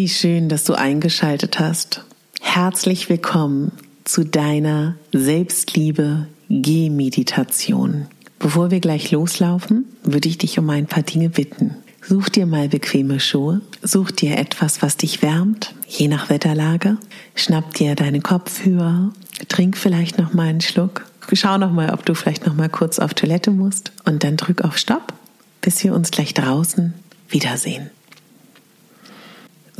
Wie schön, dass du eingeschaltet hast. Herzlich willkommen zu deiner Selbstliebe Gehmeditation. Bevor wir gleich loslaufen, würde ich dich um ein paar Dinge bitten. Such dir mal bequeme Schuhe, such dir etwas, was dich wärmt, je nach Wetterlage. Schnapp dir deine Kopfhörer, trink vielleicht noch mal einen Schluck. Schau noch mal, ob du vielleicht noch mal kurz auf Toilette musst und dann drück auf Stopp, bis wir uns gleich draußen wiedersehen.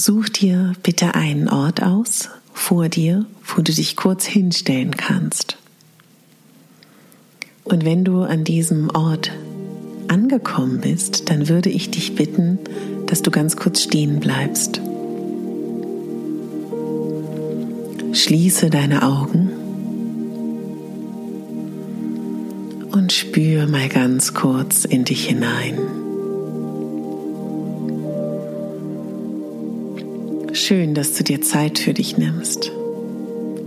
Such dir bitte einen Ort aus vor dir, wo du dich kurz hinstellen kannst. Und wenn du an diesem Ort angekommen bist, dann würde ich dich bitten, dass du ganz kurz stehen bleibst. Schließe deine Augen und spür mal ganz kurz in dich hinein. Schön, dass du dir Zeit für dich nimmst.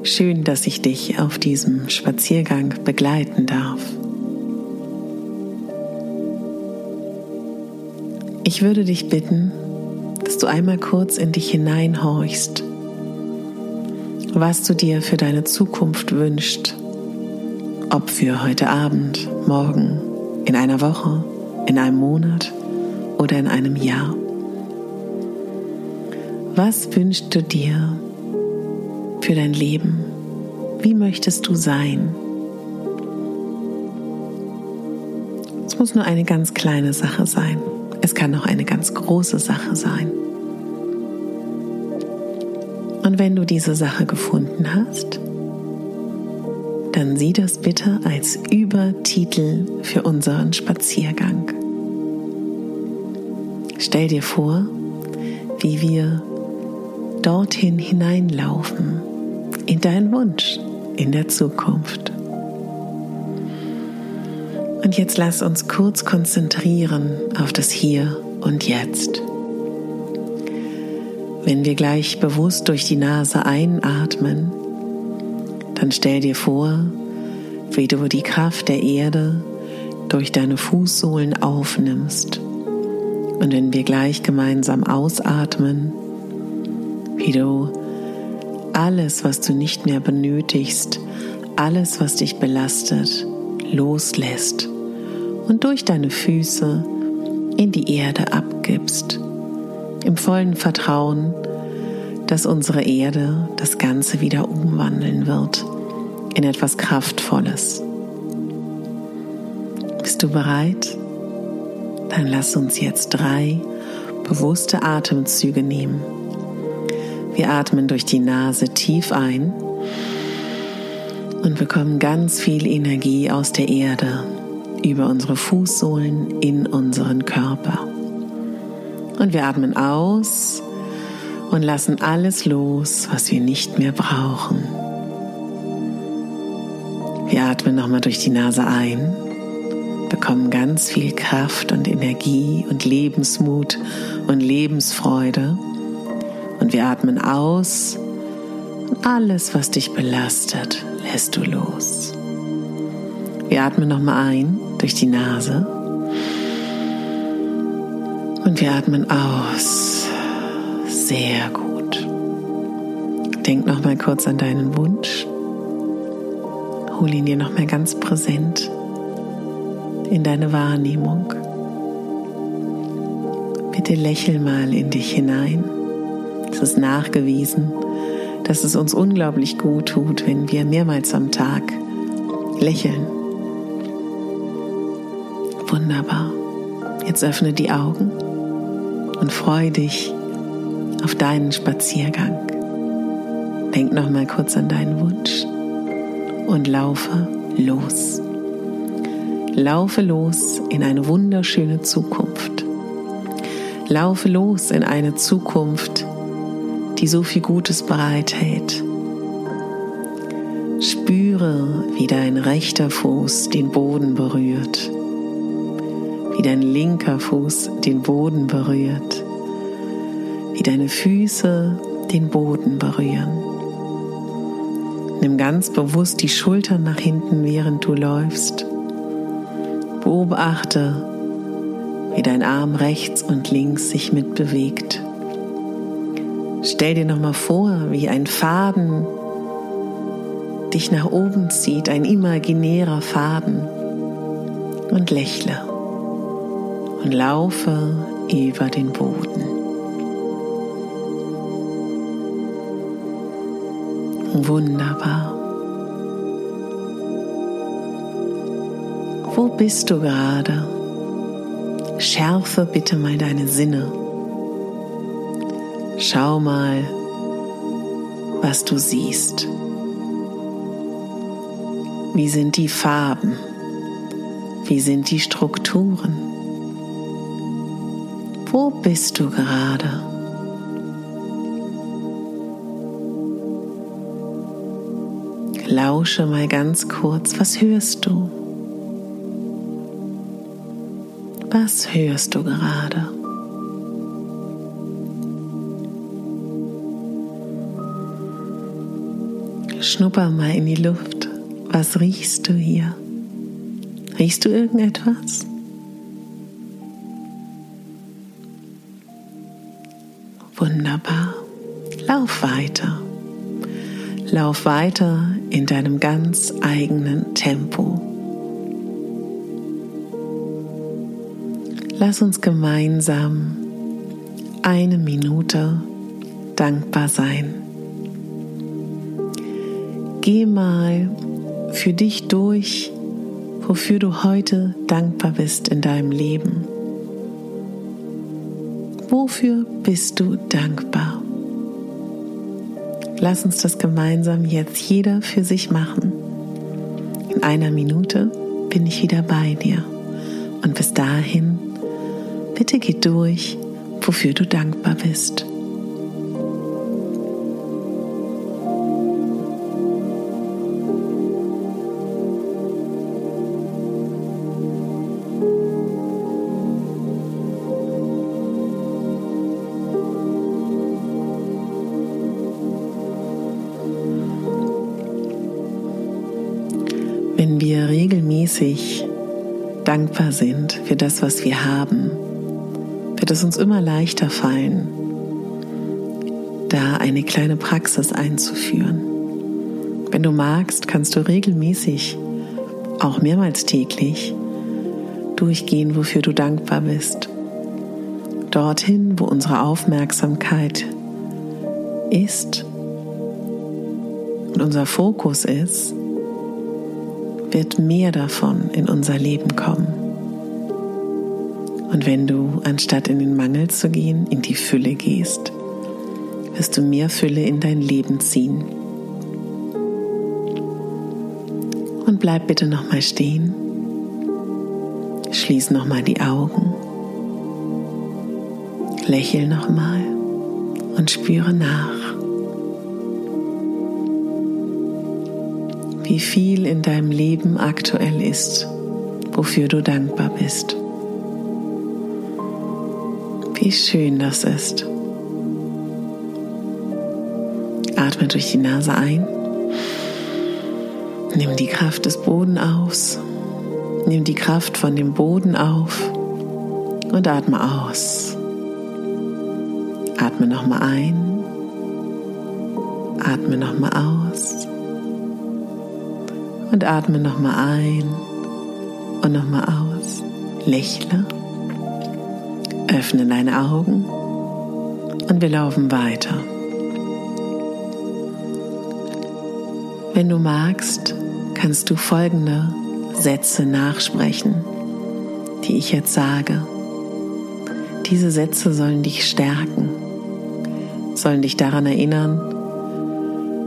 Schön, dass ich dich auf diesem Spaziergang begleiten darf. Ich würde dich bitten, dass du einmal kurz in dich hineinhorchst, was du dir für deine Zukunft wünschst, ob für heute Abend, morgen, in einer Woche, in einem Monat oder in einem Jahr. Was wünschst du dir für dein Leben? Wie möchtest du sein? Es muss nur eine ganz kleine Sache sein. Es kann auch eine ganz große Sache sein. Und wenn du diese Sache gefunden hast, dann sieh das bitte als Übertitel für unseren Spaziergang. Stell dir vor, wie wir dorthin hineinlaufen, in deinen Wunsch, in der Zukunft. Und jetzt lass uns kurz konzentrieren auf das Hier und Jetzt. Wenn wir gleich bewusst durch die Nase einatmen, dann stell dir vor, wie du die Kraft der Erde durch deine Fußsohlen aufnimmst. Und wenn wir gleich gemeinsam ausatmen, wie du alles, was du nicht mehr benötigst, alles, was dich belastet, loslässt und durch deine Füße in die Erde abgibst, im vollen Vertrauen, dass unsere Erde das Ganze wieder umwandeln wird in etwas Kraftvolles. Bist du bereit? Dann lass uns jetzt drei bewusste Atemzüge nehmen. Wir atmen durch die Nase tief ein und bekommen ganz viel Energie aus der Erde über unsere Fußsohlen in unseren Körper. Und wir atmen aus und lassen alles los, was wir nicht mehr brauchen. Wir atmen nochmal durch die Nase ein, bekommen ganz viel Kraft und Energie und Lebensmut und Lebensfreude und wir atmen aus und alles, was dich belastet, lässt du los. Wir atmen nochmal ein durch die Nase. Und wir atmen aus. Sehr gut. Denk nochmal kurz an deinen Wunsch. Hol ihn dir nochmal ganz präsent in deine Wahrnehmung. Bitte lächel mal in dich hinein. Es ist nachgewiesen, dass es uns unglaublich gut tut, wenn wir mehrmals am Tag lächeln. Wunderbar. Jetzt öffne die Augen und freue dich auf deinen Spaziergang. Denk noch mal kurz an deinen Wunsch und laufe los. Laufe los in eine wunderschöne Zukunft. Laufe los in eine Zukunft, die so viel Gutes bereithält. Spüre, wie dein rechter Fuß den Boden berührt, wie dein linker Fuß den Boden berührt, wie deine Füße den Boden berühren. Nimm ganz bewusst die Schultern nach hinten, während du läufst. Beobachte, wie dein Arm rechts und links sich mitbewegt. Stell dir nochmal vor, wie ein Faden dich nach oben zieht, ein imaginärer Faden. Und lächle und laufe über den Boden. Wunderbar. Wo bist du gerade? Schärfe bitte mal deine Sinne. Schau mal, was du siehst. Wie sind die Farben? Wie sind die Strukturen? Wo bist du gerade? Lausche mal ganz kurz, was hörst du? Was hörst du gerade? Schnupper mal in die Luft. Was riechst du hier? Riechst du irgendetwas? Wunderbar. Lauf weiter. Lauf weiter in deinem ganz eigenen Tempo. Lass uns gemeinsam eine Minute dankbar sein. Geh mal für dich durch, wofür du heute dankbar bist in deinem Leben. Wofür bist du dankbar? Lass uns das gemeinsam jetzt jeder für sich machen. In einer Minute bin ich wieder bei dir. Und bis dahin Bitte geh durch, wofür du dankbar bist. Regelmäßig dankbar sind für das, was wir haben, wird es uns immer leichter fallen, da eine kleine Praxis einzuführen. Wenn du magst, kannst du regelmäßig, auch mehrmals täglich, durchgehen, wofür du dankbar bist. Dorthin, wo unsere Aufmerksamkeit ist und unser Fokus ist, wird mehr davon in unser Leben kommen. Und wenn du, anstatt in den Mangel zu gehen, in die Fülle gehst, wirst du mehr Fülle in dein Leben ziehen. Und bleib bitte nochmal stehen. Schließ nochmal die Augen. Lächel nochmal und spüre nach. Wie viel in deinem Leben aktuell ist, wofür du dankbar bist. Wie schön das ist. Atme durch die Nase ein. Nimm die Kraft des Bodens aus Nimm die Kraft von dem Boden auf und atme aus. Atme nochmal ein. Atme nochmal aus. Und atme nochmal ein und nochmal aus. Lächle. Öffne deine Augen und wir laufen weiter. Wenn du magst, kannst du folgende Sätze nachsprechen, die ich jetzt sage. Diese Sätze sollen dich stärken, sollen dich daran erinnern,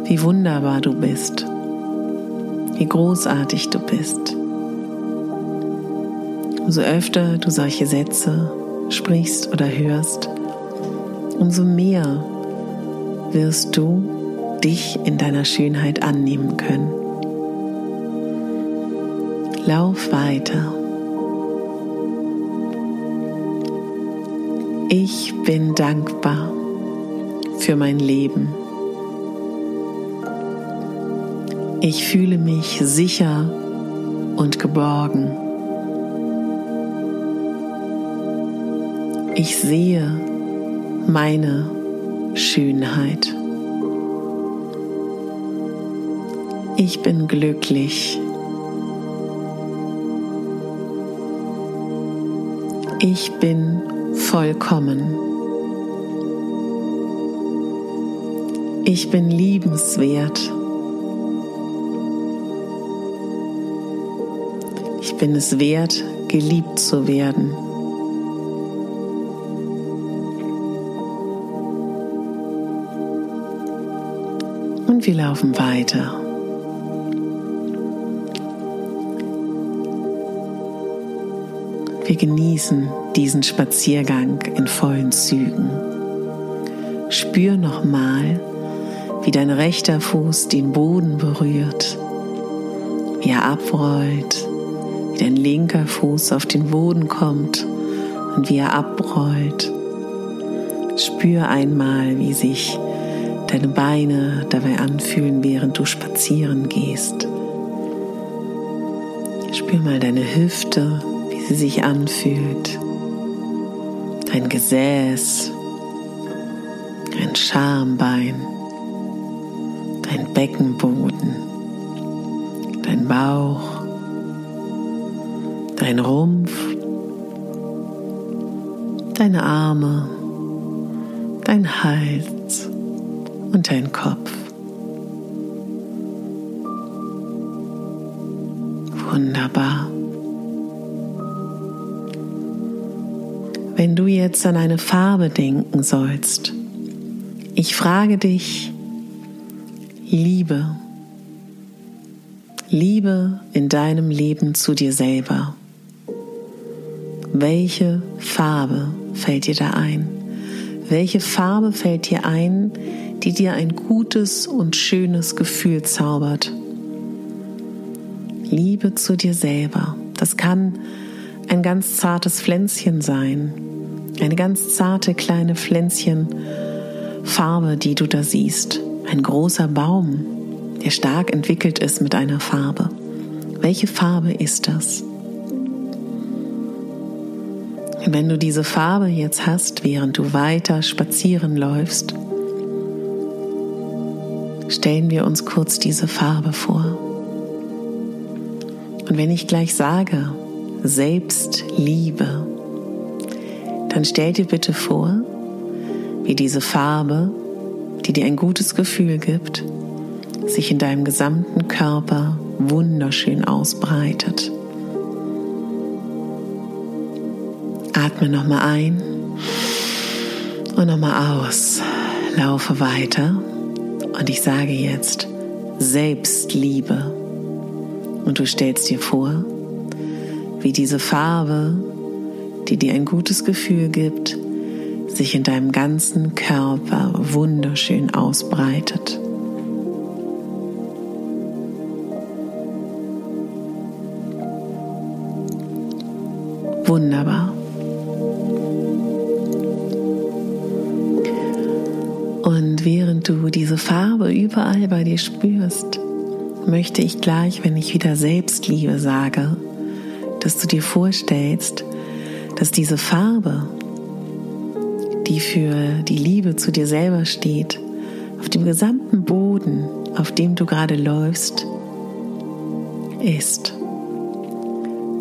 wie wunderbar du bist, wie großartig du bist. Umso öfter du solche Sätze sprichst oder hörst, umso mehr wirst du dich in deiner Schönheit annehmen können. Lauf weiter. Ich bin dankbar für mein Leben. Ich fühle mich sicher und geborgen. Ich sehe meine Schönheit. Ich bin glücklich. Ich bin vollkommen. Ich bin liebenswert. Ich bin es wert, geliebt zu werden. Und wir laufen weiter. Wir genießen diesen Spaziergang in vollen Zügen. Spür nochmal, wie dein rechter Fuß den Boden berührt, wie er abrollt, wie dein linker Fuß auf den Boden kommt und wie er abrollt. Spür einmal, wie sich deine Beine dabei anfühlen, während du spazieren gehst. Spür mal deine Hüfte, sie sich anfühlt. Dein Gesäß, dein Schambein, dein Beckenboden, dein Bauch, dein Rumpf, deine Arme, dein Hals und dein Kopf. Wunderbar. wenn du jetzt an eine Farbe denken sollst, ich frage dich, Liebe, Liebe in deinem Leben zu dir selber. Welche Farbe fällt dir da ein? Welche Farbe fällt dir ein, die dir ein gutes und schönes Gefühl zaubert? Liebe zu dir selber. Das kann ein ganz zartes Pflänzchen sein, eine ganz zarte kleine Pflänzchenfarbe, die du da siehst. Ein großer Baum, der stark entwickelt ist mit einer Farbe. Welche Farbe ist das? Wenn du diese Farbe jetzt hast, während du weiter spazieren läufst, stellen wir uns kurz diese Farbe vor. Und wenn ich gleich sage, Selbstliebe, dann stell dir bitte vor, wie diese Farbe, die dir ein gutes Gefühl gibt, sich in deinem gesamten Körper wunderschön ausbreitet. Atme nochmal ein und nochmal aus. Laufe weiter und ich sage jetzt Selbstliebe. Und du stellst dir vor, wie diese Farbe die dir ein gutes Gefühl gibt, sich in deinem ganzen Körper wunderschön ausbreitet. Wunderbar. Und während du diese Farbe überall bei dir spürst, möchte ich gleich, wenn ich wieder Selbstliebe sage, dass du dir vorstellst, dass diese Farbe, die für die Liebe zu dir selber steht, auf dem gesamten Boden, auf dem du gerade läufst, ist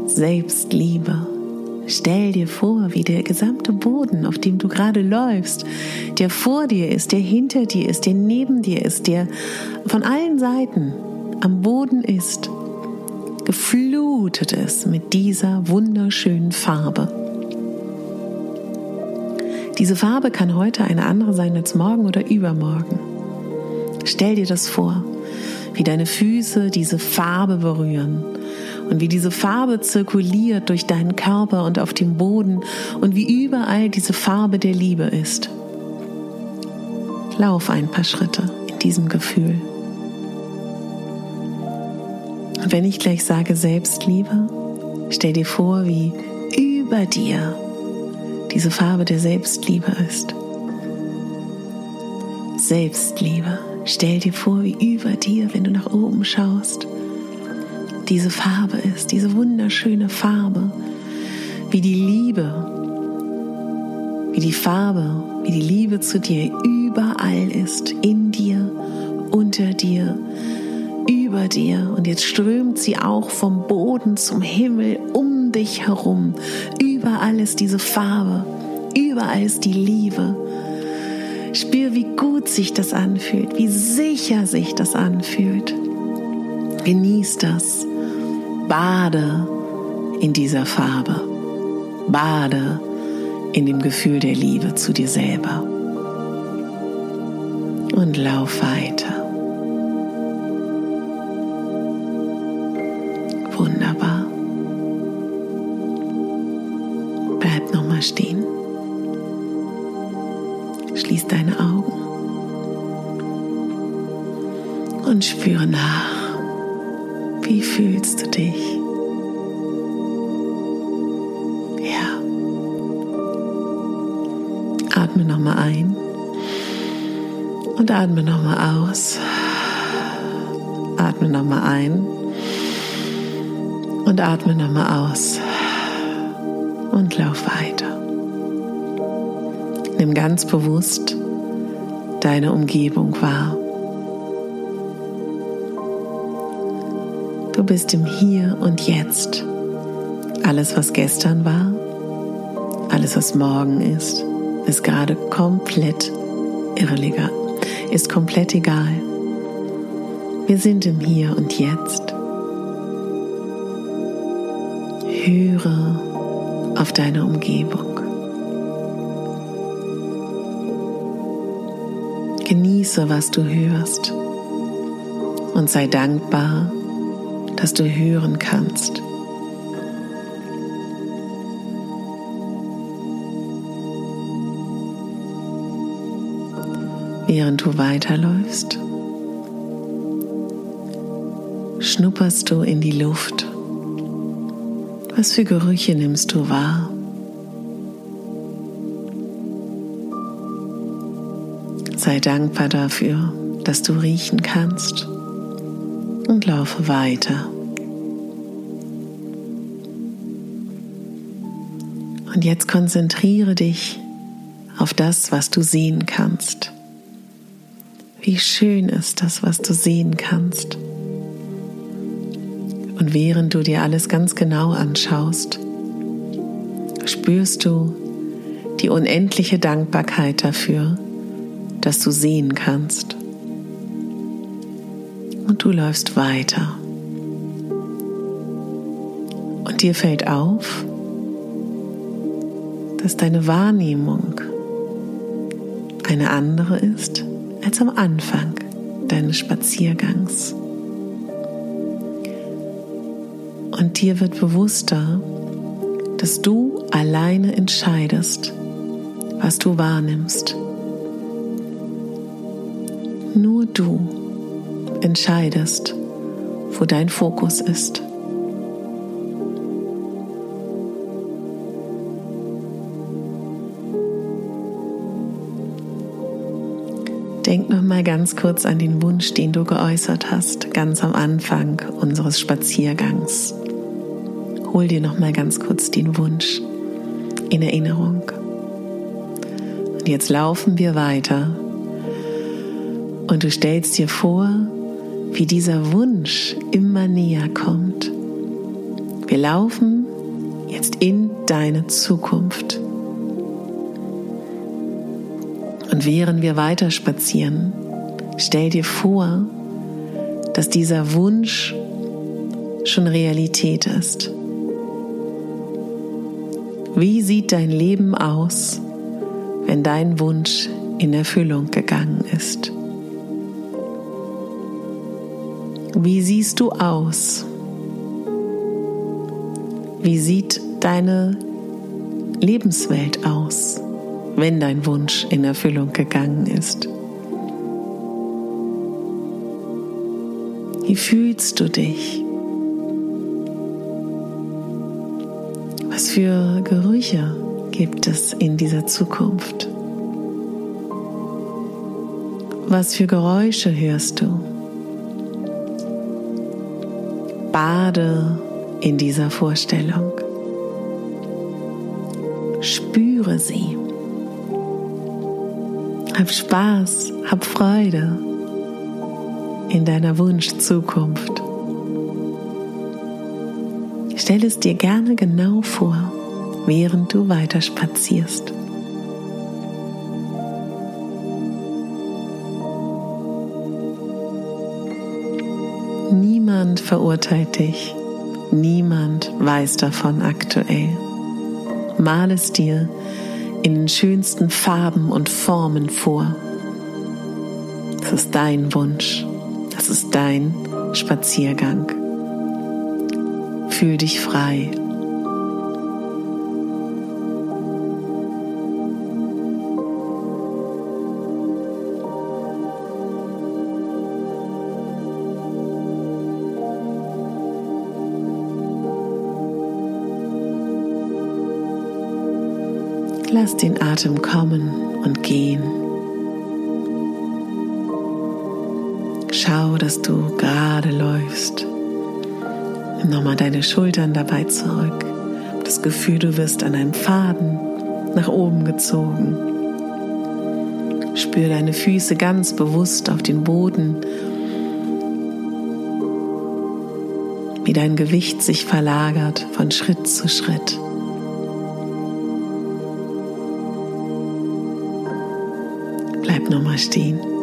Selbstliebe. Stell dir vor, wie der gesamte Boden, auf dem du gerade läufst, der vor dir ist, der hinter dir ist, der neben dir ist, der von allen Seiten am Boden ist, geflutet ist mit dieser wunderschönen Farbe. Diese Farbe kann heute eine andere sein als morgen oder übermorgen. Stell dir das vor, wie deine Füße diese Farbe berühren und wie diese Farbe zirkuliert durch deinen Körper und auf dem Boden und wie überall diese Farbe der Liebe ist. Lauf ein paar Schritte in diesem Gefühl. Und wenn ich gleich sage Selbstliebe, stell dir vor, wie über dir diese Farbe der Selbstliebe ist. Selbstliebe. Stell dir vor, wie über dir, wenn du nach oben schaust, diese Farbe ist, diese wunderschöne Farbe, wie die Liebe, wie die Farbe, wie die Liebe zu dir überall ist, in dir, unter dir, über dir. Und jetzt strömt sie auch vom Boden zum Himmel um dich herum. Überall ist diese Farbe, überall ist die Liebe. Spür, wie gut sich das anfühlt, wie sicher sich das anfühlt. Genieß das. Bade in dieser Farbe. Bade in dem Gefühl der Liebe zu dir selber. Und lauf weiter. Wunderbar. Bleib nochmal stehen. Schließ deine Augen und spüre nach. Wie fühlst du Ja. Atme nochmal ein und atme nochmal aus. Atme nochmal ein und atme nochmal aus. Und lauf weiter. Nimm ganz bewusst deine Umgebung wahr. Du bist im Hier und Jetzt. Alles, was gestern war, alles, was morgen ist, ist gerade komplett irrelegal, ist komplett egal. Wir sind im Hier und Jetzt. Höre auf deine Umgebung. Genieße, was du hörst und sei dankbar dass du hören kannst. Während du weiterläufst, schnupperst du in die Luft. Was für Gerüche nimmst du wahr? Sei dankbar dafür, dass du riechen kannst und laufe weiter. Und jetzt konzentriere dich auf das, was du sehen kannst. Wie schön ist das, was du sehen kannst. Und während du dir alles ganz genau anschaust, spürst du die unendliche Dankbarkeit dafür, dass du sehen kannst und du läufst weiter. Und dir fällt auf, dass deine Wahrnehmung eine andere ist als am Anfang deines Spaziergangs. Und dir wird bewusster, dass du alleine entscheidest, was du wahrnimmst. Nur du entscheidest, wo dein Fokus ist. Mal ganz kurz an den Wunsch, den du geäußert hast, ganz am Anfang unseres Spaziergangs. hol dir noch mal ganz kurz den Wunsch in Erinnerung. Und jetzt laufen wir weiter. Und du stellst dir vor, wie dieser Wunsch immer näher kommt. Wir laufen jetzt in deine Zukunft. Und während wir weiter spazieren, stell dir vor, dass dieser Wunsch schon Realität ist. Wie sieht dein Leben aus, wenn dein Wunsch in Erfüllung gegangen ist? Wie siehst du aus? Wie sieht deine Lebenswelt aus, wenn dein Wunsch in Erfüllung gegangen ist? Wie fühlst du dich? Was für Gerüche gibt es in dieser Zukunft? Was für Geräusche hörst du? Bade in dieser Vorstellung. Spüre sie. Hab Spaß, hab Freude in deiner Wunschzukunft. Stell es dir gerne genau vor, während du weiter spazierst. Niemand verurteilt dich, niemand weiß davon aktuell. Mal es dir in den schönsten Farben und Formen vor. Das ist dein Wunsch, das ist dein Spaziergang. Fühl dich frei. Lass den Atem kommen und gehen. Schau, dass du gerade läufst. Nimm nochmal deine Schultern dabei zurück. Das Gefühl, du wirst an einem Faden nach oben gezogen. Spür deine Füße ganz bewusst auf den Boden, wie dein Gewicht sich verlagert von Schritt zu Schritt. Bleib nochmal stehen.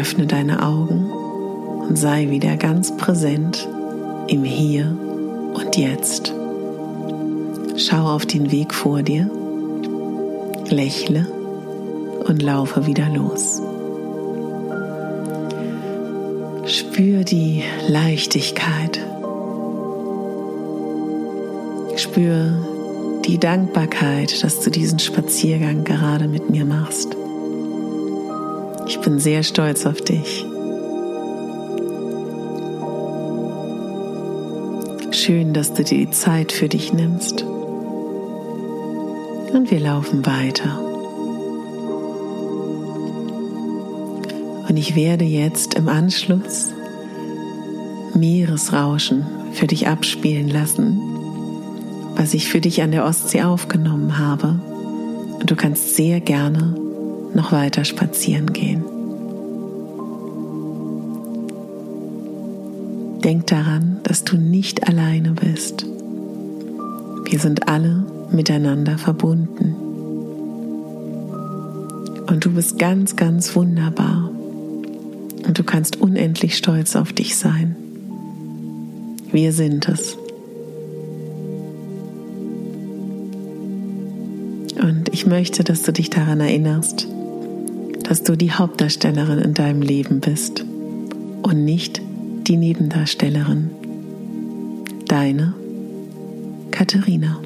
Öffne deine Augen und sei wieder ganz präsent im Hier und Jetzt. Schau auf den Weg vor dir, lächle und laufe wieder los. Spür die Leichtigkeit. Spür die Dankbarkeit, dass du diesen Spaziergang gerade mit mir machst. Ich bin sehr stolz auf dich. Schön, dass du dir die Zeit für dich nimmst. Und wir laufen weiter. Und ich werde jetzt im Anschluss Meeresrauschen für dich abspielen lassen, was ich für dich an der Ostsee aufgenommen habe. Und du kannst sehr gerne noch weiter spazieren gehen. Denk daran, dass du nicht alleine bist. Wir sind alle miteinander verbunden. Und du bist ganz, ganz wunderbar. Und du kannst unendlich stolz auf dich sein. Wir sind es. Und ich möchte, dass du dich daran erinnerst, dass du die Hauptdarstellerin in deinem Leben bist und nicht die Nebendarstellerin. Deine Katharina.